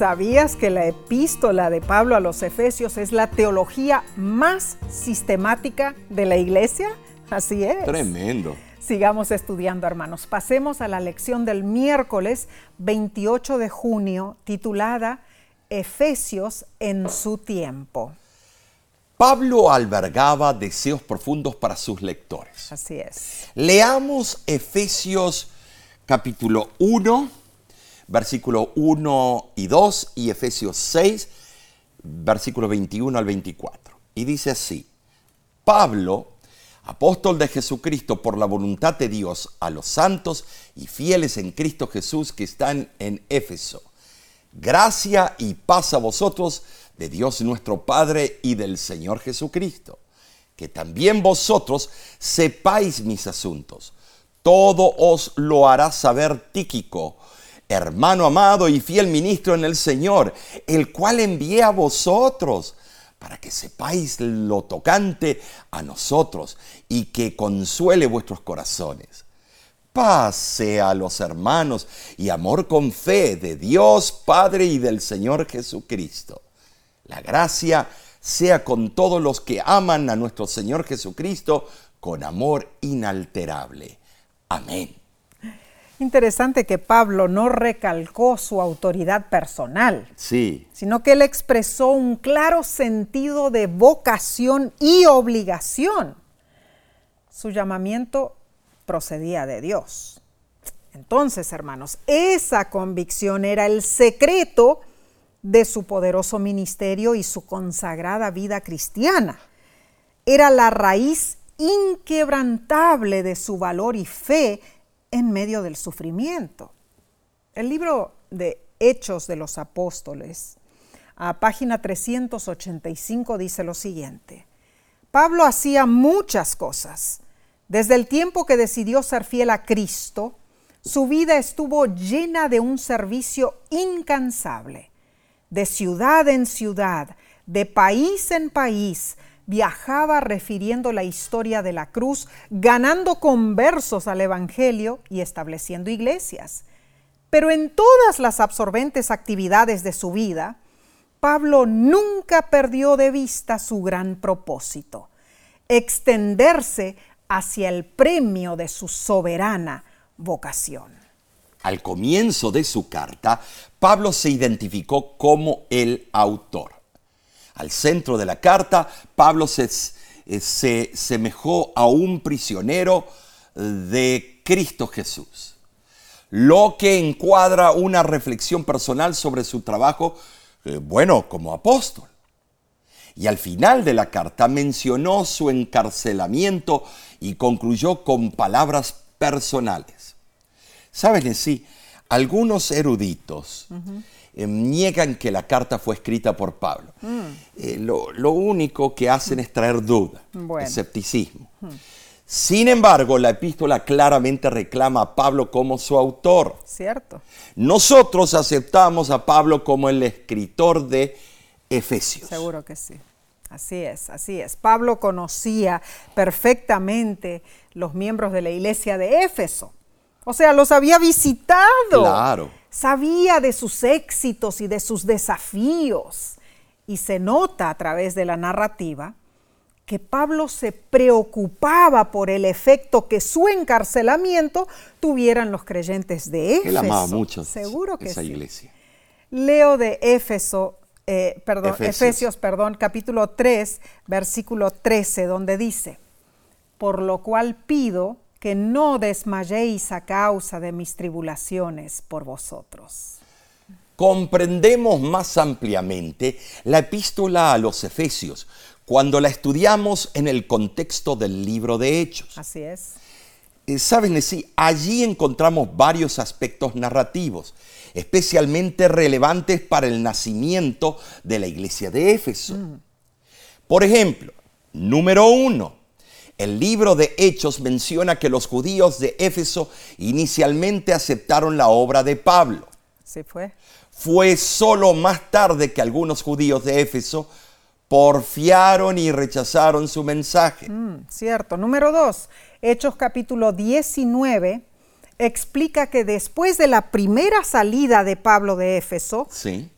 ¿Sabías que la epístola de Pablo a los Efesios es la teología más sistemática de la iglesia? Así es. Tremendo. Sigamos estudiando, hermanos. Pasemos a la lección del miércoles 28 de junio, titulada Efesios en su tiempo. Pablo albergaba deseos profundos para sus lectores. Así es. Leamos Efesios capítulo 1 versículo 1 y 2 y Efesios 6, versículo 21 al 24. Y dice así, Pablo, apóstol de Jesucristo por la voluntad de Dios a los santos y fieles en Cristo Jesús que están en Éfeso. Gracia y paz a vosotros de Dios nuestro Padre y del Señor Jesucristo. Que también vosotros sepáis mis asuntos. Todo os lo hará saber Tíquico, hermano amado y fiel ministro en el Señor, el cual envié a vosotros para que sepáis lo tocante a nosotros y que consuele vuestros corazones. Paz sea a los hermanos y amor con fe de Dios Padre y del Señor Jesucristo. La gracia sea con todos los que aman a nuestro Señor Jesucristo con amor inalterable. Amén. Interesante que Pablo no recalcó su autoridad personal, sí. sino que él expresó un claro sentido de vocación y obligación. Su llamamiento procedía de Dios. Entonces, hermanos, esa convicción era el secreto de su poderoso ministerio y su consagrada vida cristiana. Era la raíz inquebrantable de su valor y fe en medio del sufrimiento. El libro de Hechos de los Apóstoles, a página 385, dice lo siguiente. Pablo hacía muchas cosas. Desde el tiempo que decidió ser fiel a Cristo, su vida estuvo llena de un servicio incansable. De ciudad en ciudad, de país en país, viajaba refiriendo la historia de la cruz, ganando conversos al Evangelio y estableciendo iglesias. Pero en todas las absorbentes actividades de su vida, Pablo nunca perdió de vista su gran propósito, extenderse hacia el premio de su soberana vocación. Al comienzo de su carta, Pablo se identificó como el autor. Al centro de la carta, Pablo se, eh, se semejó a un prisionero eh, de Cristo Jesús, lo que encuadra una reflexión personal sobre su trabajo, eh, bueno, como apóstol. Y al final de la carta mencionó su encarcelamiento y concluyó con palabras personales. Saben, sí, algunos eruditos eh, niegan que la carta fue escrita por Pablo. Mm. Eh, lo, único que hacen es traer duda, escepticismo. Sin embargo, la epístola claramente reclama a Pablo como su autor. Cierto. Nosotros aceptamos a Pablo como el escritor de Efesios. Seguro que sí. Así es, así es. Pablo conocía perfectamente los miembros de la iglesia de Éfeso. O sea, los había visitado. Claro. Sabía de sus éxitos y de sus desafíos. Y se nota a través de la narrativa que Pablo se preocupaba por el efecto que su encarcelamiento tuvieran los creyentes de Éfeso. Él amaba mucho Seguro que esa sí. iglesia. Leo de Éfeso, eh, perdón, Efesios. perdón, capítulo 3, versículo 13, donde dice, por lo cual pido que no desmayéis a causa de mis tribulaciones por vosotros. Comprendemos más ampliamente la epístola a los Efesios cuando la estudiamos en el contexto del libro de Hechos. Así es. Eh, Saben, sí, allí encontramos varios aspectos narrativos, especialmente relevantes para el nacimiento de la iglesia de Éfeso. Mm. Por ejemplo, número uno, el libro de Hechos menciona que los judíos de Éfeso inicialmente aceptaron la obra de Pablo. Sí fue. Fue solo más tarde que algunos judíos de Éfeso porfiaron y rechazaron su mensaje. Mm, cierto. Número dos, Hechos capítulo 19 explica que después de la primera salida de Pablo de Éfeso,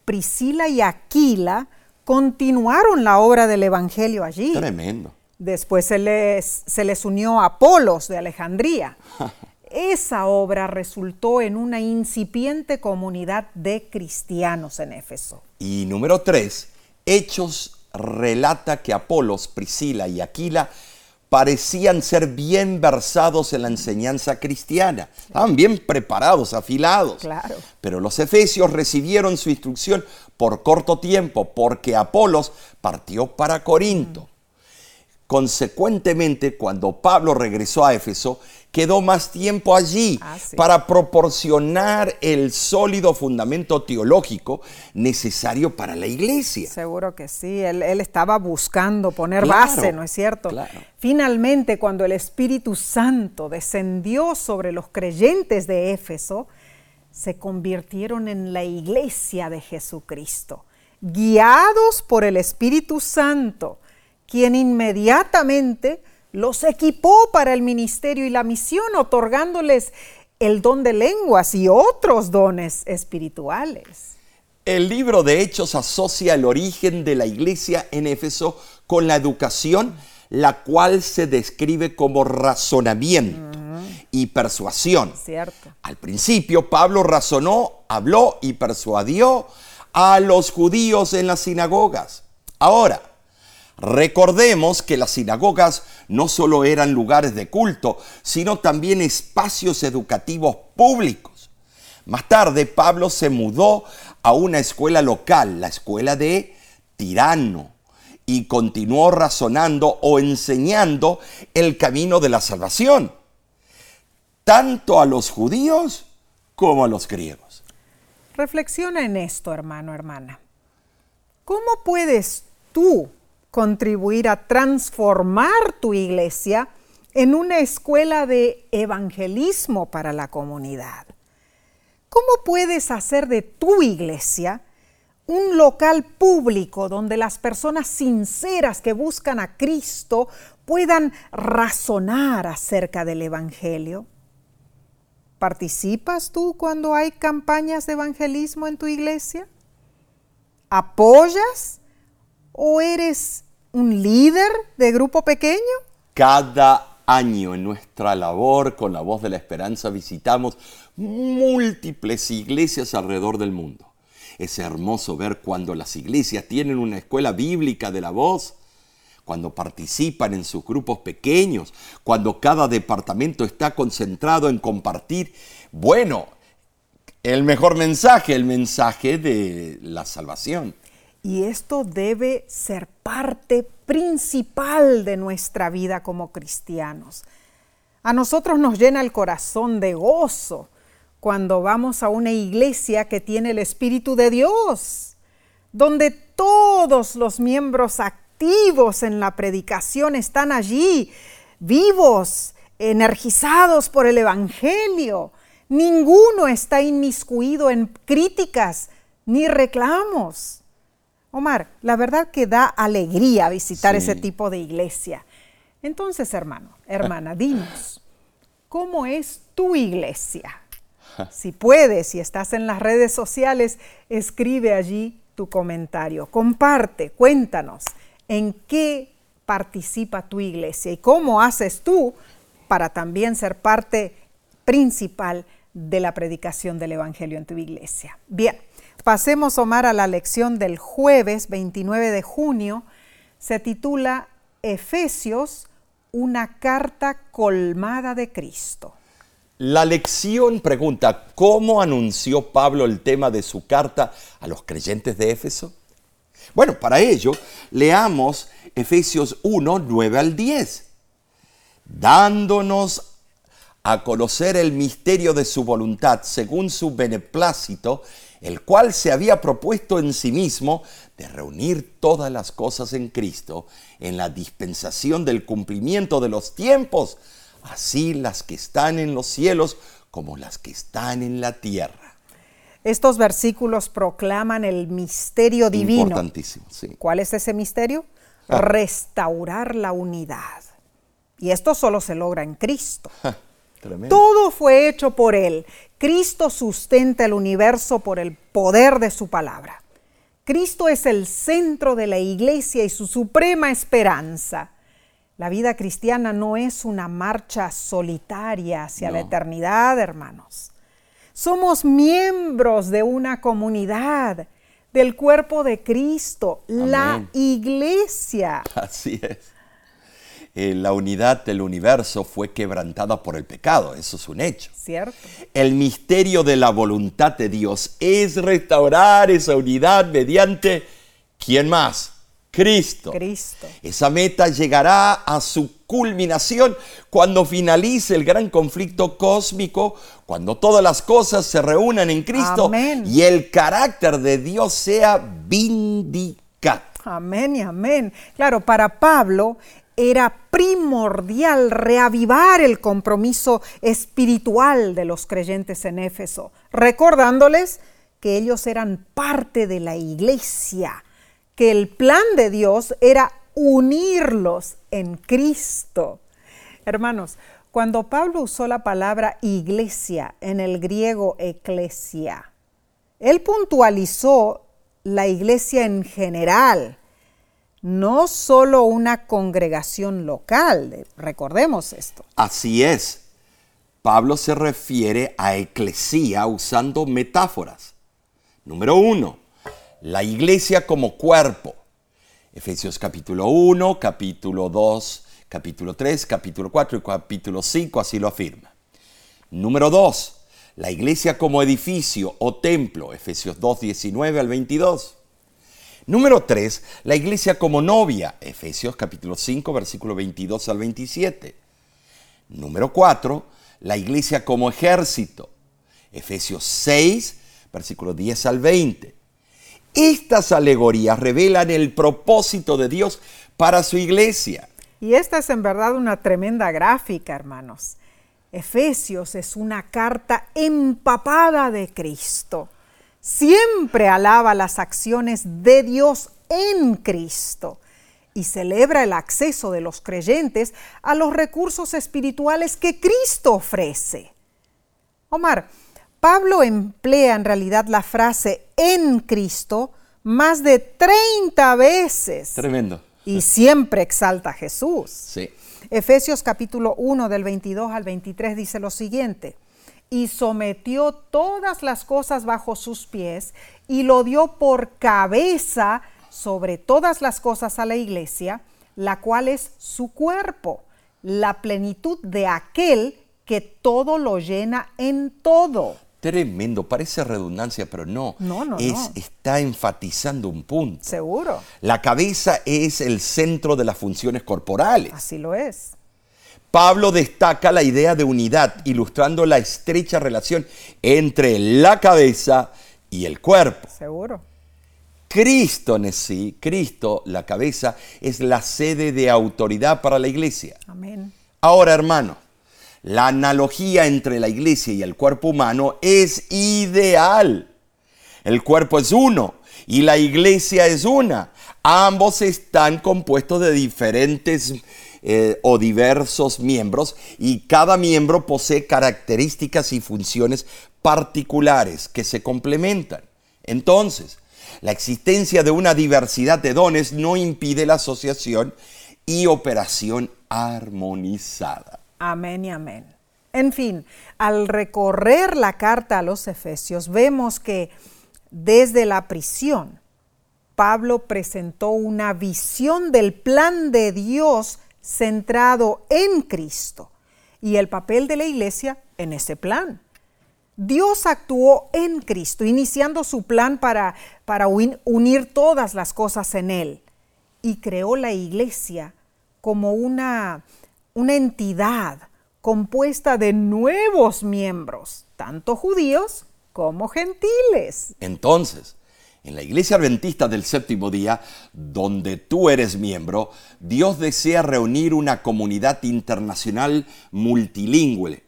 Priscila y Aquila continuaron la obra del Evangelio allí. Tremendo. Después se les, se les unió a Apolos de Alejandría. Esa obra resultó en una incipiente comunidad de cristianos en Éfeso. Y número tres, Hechos relata que Apolos, Priscila y Aquila parecían ser bien versados en la enseñanza cristiana, estaban bien preparados, afilados. Claro. Pero los efesios recibieron su instrucción por corto tiempo porque Apolos partió para Corinto. Consecuentemente, cuando Pablo regresó a Éfeso, quedó más tiempo allí ah, para proporcionar el sólido fundamento teológico necesario para la iglesia. Seguro que sí, él, estaba buscando poner base, ¿no es cierto? Finalmente, cuando el Espíritu Santo descendió sobre los creyentes de Éfeso, se convirtieron en la iglesia de Jesucristo, guiados por el Espíritu Santo quien inmediatamente los equipó para el ministerio y la misión, otorgándoles el don de lenguas y otros dones espirituales. El libro de Hechos asocia el origen de la iglesia en Éfeso con la educación, la cual se describe como razonamiento y persuasión. Cierto. Al principio Pablo razonó, habló y persuadió a los judíos en las sinagogas. Ahora, Recordemos que las sinagogas no solo eran lugares de culto, sino también espacios educativos públicos. Más tarde, Pablo se mudó a una escuela local, la escuela de Tirano, y continuó razonando o enseñando el camino de la salvación, tanto a los judíos como a los griegos. Reflexiona en esto, hermano, hermana. ¿Cómo puedes tú contribuir a transformar tu iglesia en una escuela de evangelismo para la comunidad. ¿Cómo puedes hacer de tu iglesia un local público donde las personas sinceras que buscan a Cristo puedan razonar acerca del Evangelio. ¿Participas tú cuando hay campañas de evangelismo en tu iglesia? ¿Apoyas o eres un líder de grupo pequeño? Cada año en nuestra labor con la voz de la esperanza visitamos múltiples iglesias alrededor del mundo. Es hermoso ver cuando las iglesias tienen una escuela bíblica de la voz, cuando participan en sus grupos pequeños, cuando cada departamento está concentrado en compartir, bueno, el mejor mensaje, el mensaje de la salvación. Y esto debe ser parte principal de nuestra vida como cristianos. A nosotros nos llena el corazón de gozo cuando vamos a una iglesia que tiene el Espíritu de Dios, donde todos los miembros activos en la predicación están allí, vivos, energizados por el Evangelio. Ninguno está inmiscuido en críticas ni reclamos. Omar, la verdad que da alegría visitar ese tipo de iglesia. Entonces, hermano, hermana, dinos, ¿cómo es tu iglesia? Si puedes, si estás en las redes sociales, escribe allí tu comentario. Comparte, cuéntanos en qué participa tu iglesia y cómo haces tú para también ser parte principal de la predicación del Evangelio en tu iglesia. Bien. Pasemos, Omar, a la lección del jueves 29 de junio. Se titula Efesios, una carta colmada de Cristo. La lección pregunta, ¿cómo anunció Pablo el tema de su carta a los creyentes de Éfeso? Bueno, para ello, leamos Efesios 1, 9 al 10, dándonos a conocer el misterio de su voluntad según su beneplácito el cual se había propuesto en sí mismo de reunir todas las cosas en Cristo en la dispensación del cumplimiento de los tiempos, así las que están en los cielos como las que están en la tierra. Estos versículos proclaman el misterio divino. Importantísimo, sí. ¿Cuál es ese misterio? Ah. Restaurar la unidad. Y esto solo se logra en Cristo. Todo fue hecho por Él. Cristo sustenta el universo por el poder de su palabra. Cristo es el centro de la iglesia y su suprema esperanza. La vida cristiana no es una marcha solitaria hacia la eternidad, hermanos. Somos miembros de una comunidad, del cuerpo de Cristo, la iglesia. Así es. Eh, la unidad del universo fue quebrantada por el pecado, eso es un hecho. Cierto. El misterio de la voluntad de Dios es restaurar esa unidad mediante ¿quién más? Cristo. Cristo. Esa meta llegará a su culminación cuando finalice el gran conflicto cósmico, cuando todas las cosas se reúnan en Cristo y el carácter de Dios sea vindicado. Amén y amén. Claro, para Pablo era primordial reavivar el compromiso espiritual de los creyentes en Éfeso, recordándoles que ellos eran parte de la iglesia, que el plan de Dios era unirlos en Cristo. Hermanos, cuando Pablo usó la palabra iglesia en el griego eclesia, él puntualizó la iglesia en general, no solo una congregación local, recordemos esto. Así es. Pablo se refiere a eclesía usando metáforas. Número uno, la iglesia como cuerpo. Efesios capítulo 1, capítulo 2, capítulo 3, capítulo 4 y capítulo 5 así lo afirma. Número 2, la iglesia como edificio o templo. Efesios 2, 19 al 22. Número 3, la iglesia como novia, Efesios capítulo 5, versículo 22 al 27. Número 4, la iglesia como ejército, Efesios 6, versículo 10 al 20. Estas alegorías revelan el propósito de Dios para su iglesia. Y esta es en verdad una tremenda gráfica, hermanos. Efesios es una carta empapada de Cristo siempre alaba las acciones de Dios en Cristo y celebra el acceso de los creyentes a los recursos espirituales que Cristo ofrece. Omar, Pablo emplea en realidad la frase en Cristo más de 30 veces. Tremendo. Y siempre exalta a Jesús. Sí. Efesios capítulo 1 del 22 al 23 dice lo siguiente, y sometió todas las cosas bajo sus pies y lo dio por cabeza sobre todas las cosas a la iglesia, la cual es su cuerpo, la plenitud de aquel que todo lo llena en todo. Tremendo, parece redundancia, pero no. No, no, es, no. Está enfatizando un punto. Seguro, La cabeza es el centro de las funciones corporales. así lo es. Pablo destaca la idea de unidad, ilustrando la estrecha relación entre la cabeza y el cuerpo. Seguro. Cristo en sí, Cristo, la cabeza, es la sede de autoridad para la iglesia. Amén. Ahora, hermano, la analogía entre la iglesia y el cuerpo humano es ideal. El cuerpo es uno y la iglesia es una. Ambos están compuestos de diferentes eh, o diversos miembros y cada miembro posee características y funciones particulares que se complementan. Entonces, la existencia de una diversidad de dones no impide la asociación y operación armonizada. Amén y amén. En fin, al recorrer la carta a los Efesios, vemos que desde la prisión, Pablo presentó una visión del plan de Dios centrado en Cristo y el papel de la iglesia en ese plan. Dios actuó en Cristo, iniciando su plan para, para uni- unir todas las cosas en Él y creó la iglesia como una, una entidad compuesta de nuevos miembros, tanto judíos como gentiles. Entonces, en la iglesia adventista del séptimo día, donde tú eres miembro, Dios desea reunir una comunidad internacional multilingüe,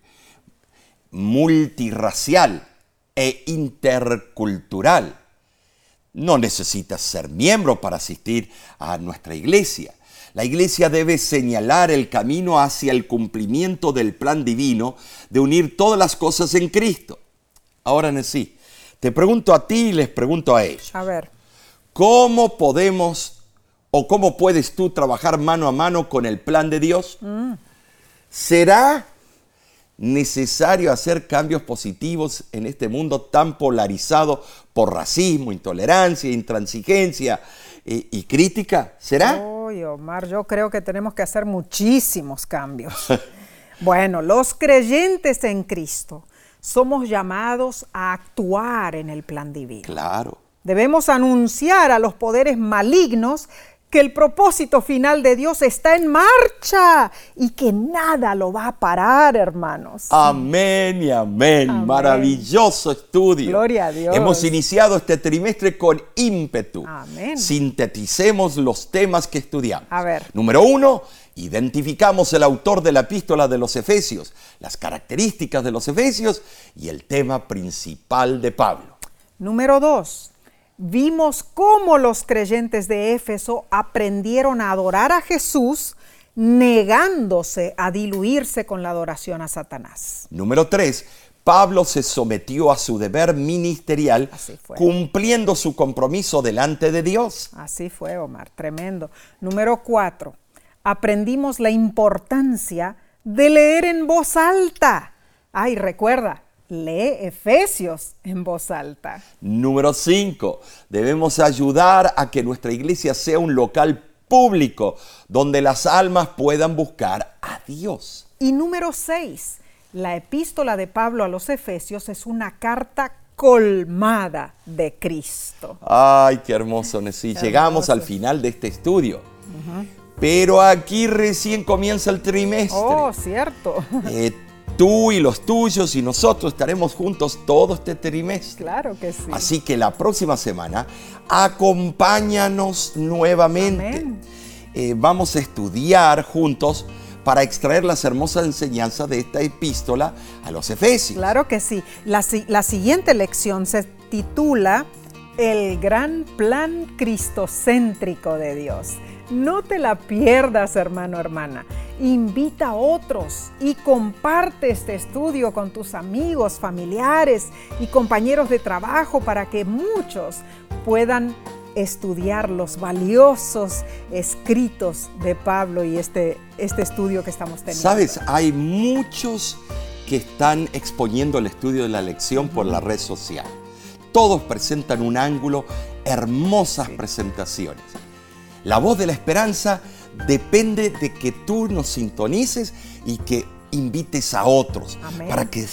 multirracial e intercultural. No necesitas ser miembro para asistir a nuestra iglesia. La iglesia debe señalar el camino hacia el cumplimiento del plan divino de unir todas las cosas en Cristo. Ahora en sí, te pregunto a ti y les pregunto a ellos. A ver, ¿Cómo podemos o cómo puedes tú trabajar mano a mano con el plan de Dios? ¿Será necesario hacer cambios positivos en este mundo tan polarizado por racismo, intolerancia, intransigencia eh, y crítica? ¿Será? Uy, Omar, yo creo que tenemos que hacer muchísimos cambios. bueno, los creyentes en Cristo somos llamados a actuar en el plan divino. Claro. Debemos anunciar a los poderes malignos que el propósito final de Dios está en marcha y que nada lo va a parar, hermanos. Amén y amén. Amén. Maravilloso estudio. Gloria a Dios. Hemos iniciado este trimestre con ímpetu. Amén. Sinteticemos los temas que estudiamos. A ver. Número uno, identificamos el autor de la epístola de los Efesios, las características de los Efesios y el tema principal de Pablo. Número dos, vimos cómo los creyentes de Éfeso aprendieron a adorar a Jesús negándose a diluirse con la adoración a Satanás. Número tres, Pablo se sometió a su deber ministerial cumpliendo su compromiso delante de Dios. Así fue, Omar, tremendo. Número cuatro, aprendimos la importancia de leer en voz alta. Ay, recuerda, lee Efesios en voz alta. Número 5. Debemos ayudar a que nuestra iglesia sea un local público donde las almas puedan buscar a Dios. Y número 6, la epístola de Pablo a los Efesios es una carta colmada de Cristo. Ay, qué hermoso, Nesí. Llegamos al final de este estudio. Pero aquí recién comienza el trimestre. Oh, cierto. Eh, tú y los tuyos y nosotros estaremos juntos todo este trimestre. Claro que sí. Así que la próxima semana acompáñanos nuevamente. Amén. Eh, vamos a estudiar juntos para extraer las hermosas enseñanzas de esta epístola a los Efesios. Claro que sí. La, la siguiente lección se titula El gran plan cristocéntrico de Dios. No te la pierdas, hermano, hermana. Invita a otros y comparte este estudio con tus amigos, familiares y compañeros de trabajo para que muchos puedan estudiar los valiosos escritos de Pablo y este, este estudio que estamos teniendo. Sabes, hay muchos que están exponiendo el estudio de la lección por la red social. Todos presentan un ángulo, hermosas presentaciones. La voz de la esperanza depende de que tú nos sintonices y que invites a otros para que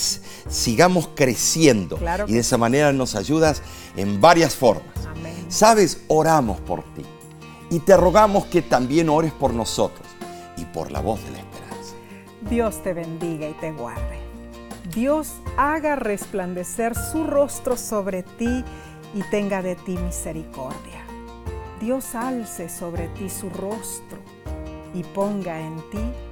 sigamos creciendo. y de esa manera nos ayudas en varias formas. Sabes, oramos por ti y te rogamos que también ores por nosotros y por la voz de la esperanza. Dios te bendiga y te guarde. Dios haga resplandecer su rostro sobre ti y tenga de ti misericordia. Dios alce sobre ti su rostro y ponga en ti